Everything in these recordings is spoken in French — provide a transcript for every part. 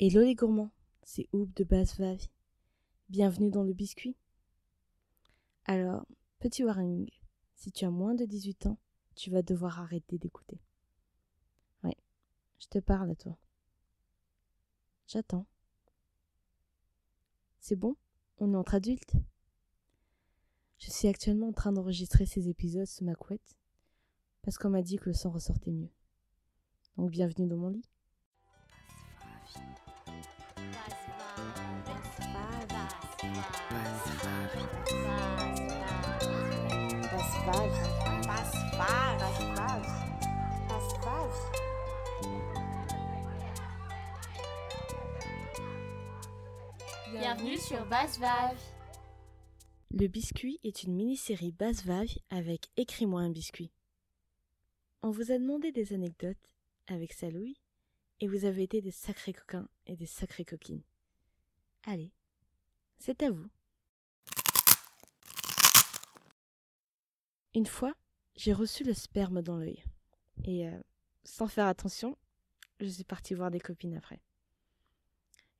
Hello les gourmands, c'est Oub de Basse Vave. Bienvenue dans le biscuit. Alors, petit warning, si tu as moins de 18 ans, tu vas devoir arrêter d'écouter. Ouais, je te parle à toi. J'attends. C'est bon? On est entre adultes? Je suis actuellement en train d'enregistrer ces épisodes sous ma couette parce qu'on m'a dit que le son ressortait mieux. Donc bienvenue dans mon lit. Bienvenue sur Basse. Le biscuit est une mini-série basse vave avec Écris-moi un biscuit. On vous a demandé des anecdotes avec Salouille et vous avez été des sacrés coquins et des sacrées coquines. Allez, c'est à vous. Une fois, j'ai reçu le sperme dans l'œil. Et euh, sans faire attention, je suis partie voir des copines après.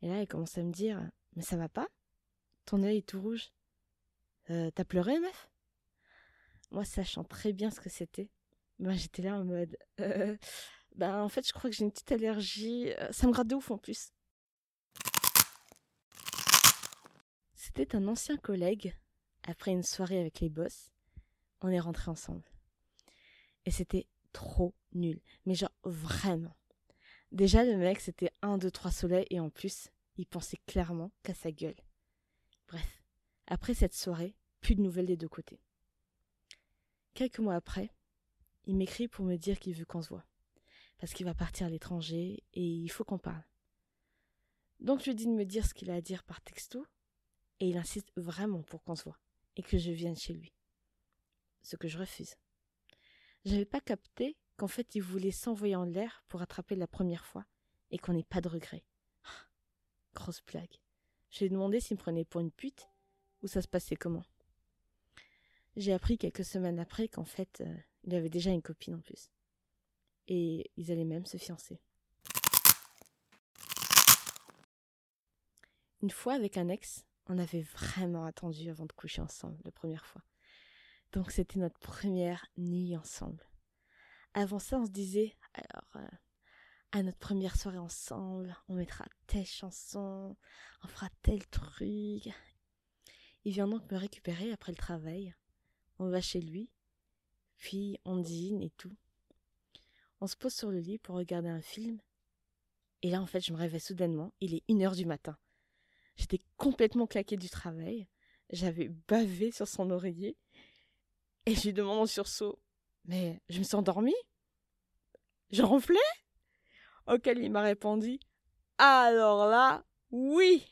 Et là, elles commencent à me dire Mais ça va pas? Ton œil est tout rouge. Euh, T'as pleuré, meuf? Moi, sachant très bien ce que c'était, ben, j'étais là en mode euh, Ben, en fait, je crois que j'ai une petite allergie. Ça me gratte de ouf en plus. C'était un ancien collègue. Après une soirée avec les boss, on est rentrés ensemble. Et c'était trop nul. Mais genre, vraiment. Déjà, le mec, c'était un, deux, trois soleils et en plus, il pensait clairement qu'à sa gueule. Bref, après cette soirée, plus de nouvelles des deux côtés. Quelques mois après, il m'écrit pour me dire qu'il veut qu'on se voit. Parce qu'il va partir à l'étranger et il faut qu'on parle. Donc je lui dis de me dire ce qu'il a à dire par texto et il insiste vraiment pour qu'on se voit et que je vienne chez lui. Ce que je refuse. J'avais pas capté qu'en fait il voulait s'envoyer en l'air pour attraper la première fois et qu'on n'ait pas de regrets. Grosse blague. Je lui ai demandé s'il me prenait pour une pute ou ça se passait comment. J'ai appris quelques semaines après qu'en fait euh, il avait déjà une copine en plus. Et ils allaient même se fiancer. Une fois avec un ex, on avait vraiment attendu avant de coucher ensemble la première fois. Donc c'était notre première nuit ensemble. Avant ça, on se disait, alors, euh, à notre première soirée ensemble, on mettra telle chanson, on fera tel truc. Il vient donc me récupérer après le travail. On va chez lui, puis on dîne et tout. On se pose sur le lit pour regarder un film. Et là, en fait, je me réveille soudainement. Il est une heure du matin. J'étais complètement claquée du travail. J'avais bavé sur son oreiller. Et je lui demande en sursaut Mais je me suis endormie? Je ronflais? Auquel il m'a répondu Alors là, oui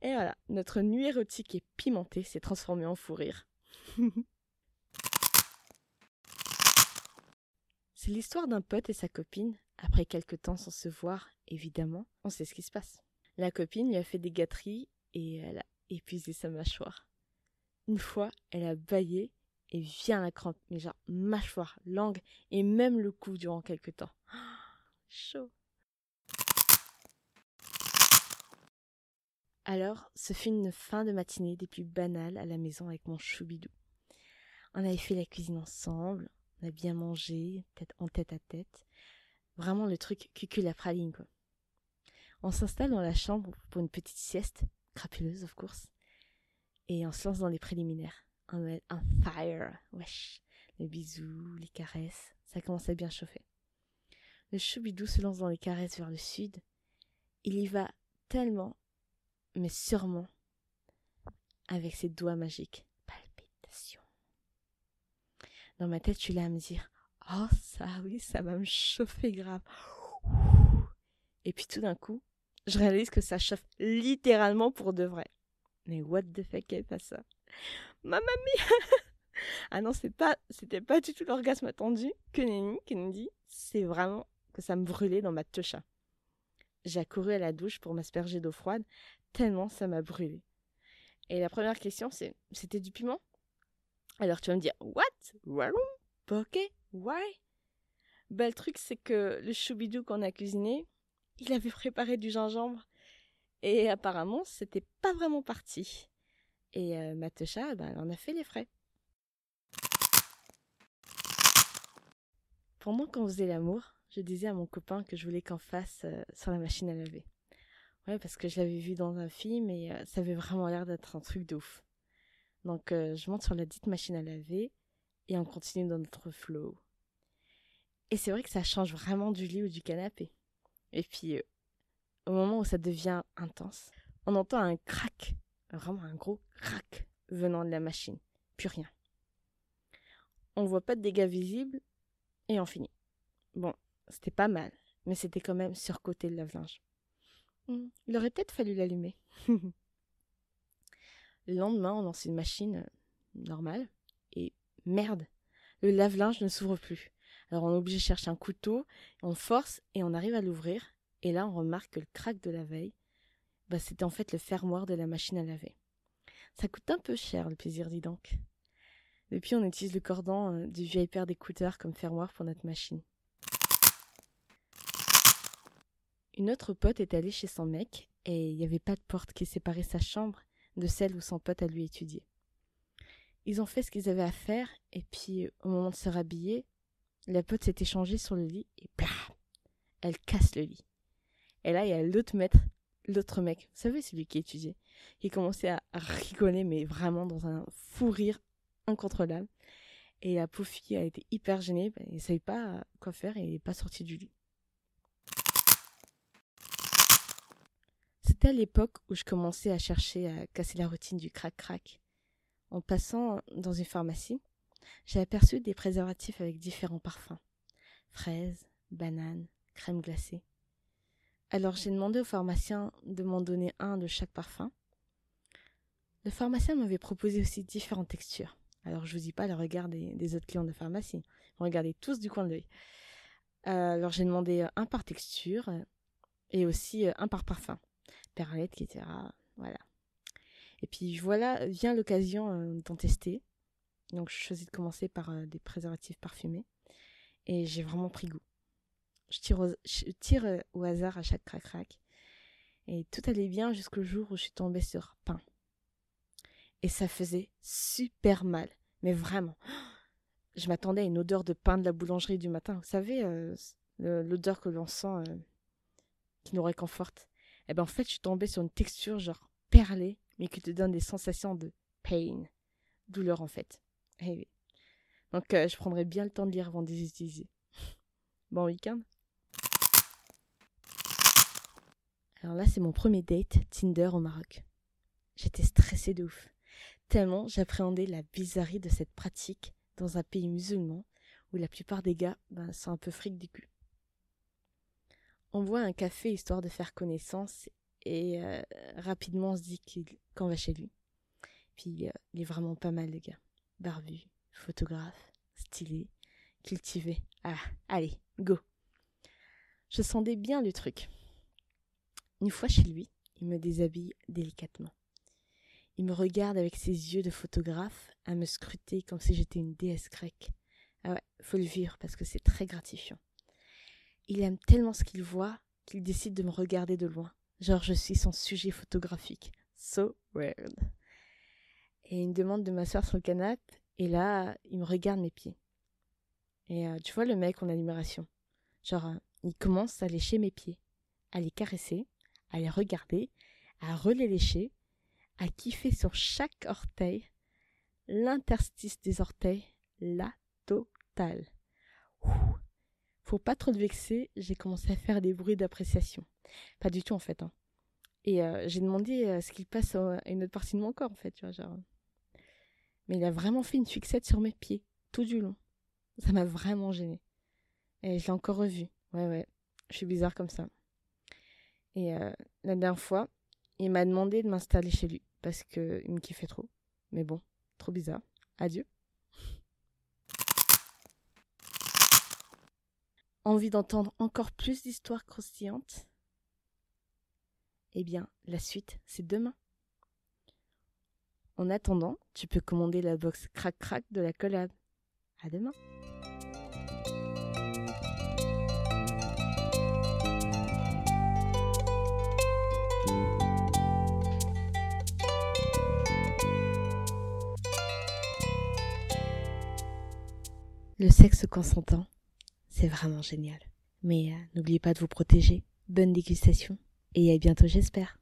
Et voilà, notre nuit érotique et pimentée s'est transformée en fou rire. C'est l'histoire d'un pote et sa copine. Après quelques temps sans se voir, évidemment, on sait ce qui se passe. La copine lui a fait des gâteries et elle a épuisé sa mâchoire. Une fois, elle a baillé et vient la crampe, mais genre mâchoire, langue et même le cou durant quelque temps. chaud. Alors, ce fut une fin de matinée des plus banales à la maison avec mon choubidou. On avait fait la cuisine ensemble, on a bien mangé, tête en tête à tête. Vraiment le truc cucul à praline, quoi. On s'installe dans la chambre pour une petite sieste, crapuleuse, of course, et on se lance dans les préliminaires. Un fire, wesh. Les bisous, les caresses, ça commence à bien chauffer. Le choubidou se lance dans les caresses vers le sud. Il y va tellement, mais sûrement, avec ses doigts magiques. Palpitation. Dans ma tête, je suis là à me dire Oh, ça, oui, ça va me chauffer grave. Et puis tout d'un coup, je réalise que ça chauffe littéralement pour de vrai. Mais what the fuck est pas ça Mamma mia Ah non, c'est pas, c'était pas du tout l'orgasme attendu que Nenny. C'est vraiment que ça me brûlait dans ma techa. J'ai accouru à la douche pour m'asperger d'eau froide, tellement ça m'a brûlé. Et la première question, c'est c'était du piment? Alors tu vas me dire What? Warum Ok, why? Bah, le truc, c'est que le choubidou qu'on a cuisiné, il avait préparé du gingembre. Et apparemment, c'était pas vraiment parti. Et euh, Matesha, ben, elle en a fait les frais. Pendant qu'on faisait l'amour, je disais à mon copain que je voulais qu'on fasse euh, sur la machine à laver. Ouais, parce que je l'avais vu dans un film et euh, ça avait vraiment l'air d'être un truc de ouf. Donc euh, je monte sur la dite machine à laver et on continue dans notre flow. Et c'est vrai que ça change vraiment du lit ou du canapé. Et puis au moment où ça devient intense, on entend un crack, vraiment un gros crack venant de la machine. Plus rien. On voit pas de dégâts visibles et on finit. Bon, c'était pas mal, mais c'était quand même surcoté le lave-linge. Hmm, il aurait peut-être fallu l'allumer. le lendemain, on lance une machine euh, normale et merde, le lave-linge ne s'ouvre plus. Alors on est obligé de chercher un couteau, on force et on arrive à l'ouvrir. Et là, on remarque que le crack de la veille, bah, c'était en fait le fermoir de la machine à laver. Ça coûte un peu cher le plaisir, dis donc. Depuis, on utilise le cordon euh, du vieil père d'écouteurs comme fermoir pour notre machine. Une autre pote est allée chez son mec et il n'y avait pas de porte qui séparait sa chambre de celle où son pote a lui étudié. Ils ont fait ce qu'ils avaient à faire et puis au moment de se rhabiller, la pote s'est échangée sur le lit et plaf, elle casse le lit. Et là, il y a l'autre maître, l'autre mec, vous savez celui qui étudiait, qui commençait à rigoler mais vraiment dans un fou rire incontrôlable. Et la pauvre a été hyper gênée, elle ne savait pas quoi faire et elle n'est pas sortie du lit. C'était à l'époque où je commençais à chercher à casser la routine du crac-crac. En passant dans une pharmacie, j'ai aperçu des préservatifs avec différents parfums. Fraises, bananes, crème glacée. Alors j'ai demandé au pharmacien de m'en donner un de chaque parfum. Le pharmacien m'avait proposé aussi différentes textures. Alors je vous dis pas le regard des, autres clients de pharmacie. Vous regardez tous du coin de l'œil. Euh, alors j'ai demandé un par texture et aussi un par parfum perlette, etc. Voilà. Et puis voilà, vient l'occasion euh, d'en tester. Donc je choisis de commencer par euh, des préservatifs parfumés. Et j'ai vraiment pris goût. Je tire, euh, au hasard à chaque crac-crac. Et tout allait bien jusqu'au jour où je suis tombée sur pain. Et ça faisait super mal. Mais vraiment. Je m'attendais à une odeur de pain de la boulangerie du matin. Vous savez, l'odeur que l'on sent qui nous réconforte et eh ben en fait, je suis tombée sur une texture genre perlée, mais qui te donne des sensations de pain, douleur en fait. Eh Donc euh, je prendrai bien le temps de lire avant de les utiliser. bon week-end. Alors là, c'est mon premier date Tinder au Maroc. J'étais stressée de ouf, tellement j'appréhendais la bizarrerie de cette pratique dans un pays musulman où la plupart des gars ben, sont un peu fric du cul on voit un café histoire de faire connaissance et euh, rapidement on se dit qu'on va chez lui. Puis euh, il est vraiment pas mal le gars. Barbu, photographe, stylé, cultivé. Ah, allez, go. Je sentais bien le truc. Une fois chez lui, il me déshabille délicatement. Il me regarde avec ses yeux de photographe à me scruter comme si j'étais une déesse grecque. Ah ouais, faut le vivre parce que c'est très gratifiant. Il aime tellement ce qu'il voit qu'il décide de me regarder de loin. Genre je suis son sujet photographique. So weird. Et il me demande de m'asseoir sur le canapé et là, il me regarde mes pieds. Et euh, tu vois le mec en admiration. Genre, euh, il commence à lécher mes pieds, à les caresser, à les regarder, à relécher, lécher, à kiffer sur chaque orteil, l'interstice des orteils, la totale. Faut pas trop te vexer, j'ai commencé à faire des bruits d'appréciation. Pas du tout en fait. Hein. Et euh, j'ai demandé euh, ce qu'il passe à une autre partie de mon corps en fait, tu. Mais il a vraiment fait une fixette sur mes pieds, tout du long. Ça m'a vraiment gêné. Et je l'ai encore revu. Ouais, ouais. Je suis bizarre comme ça. Et euh, la dernière fois, il m'a demandé de m'installer chez lui parce qu'il me kiffait trop. Mais bon, trop bizarre. Adieu. Envie d'entendre encore plus d'histoires croustillantes? Eh bien, la suite, c'est demain. En attendant, tu peux commander la box crac crac de la collab. À demain. Le sexe consentant, c'est vraiment génial. Mais euh, n'oubliez pas de vous protéger. Bonne dégustation et à bientôt j'espère.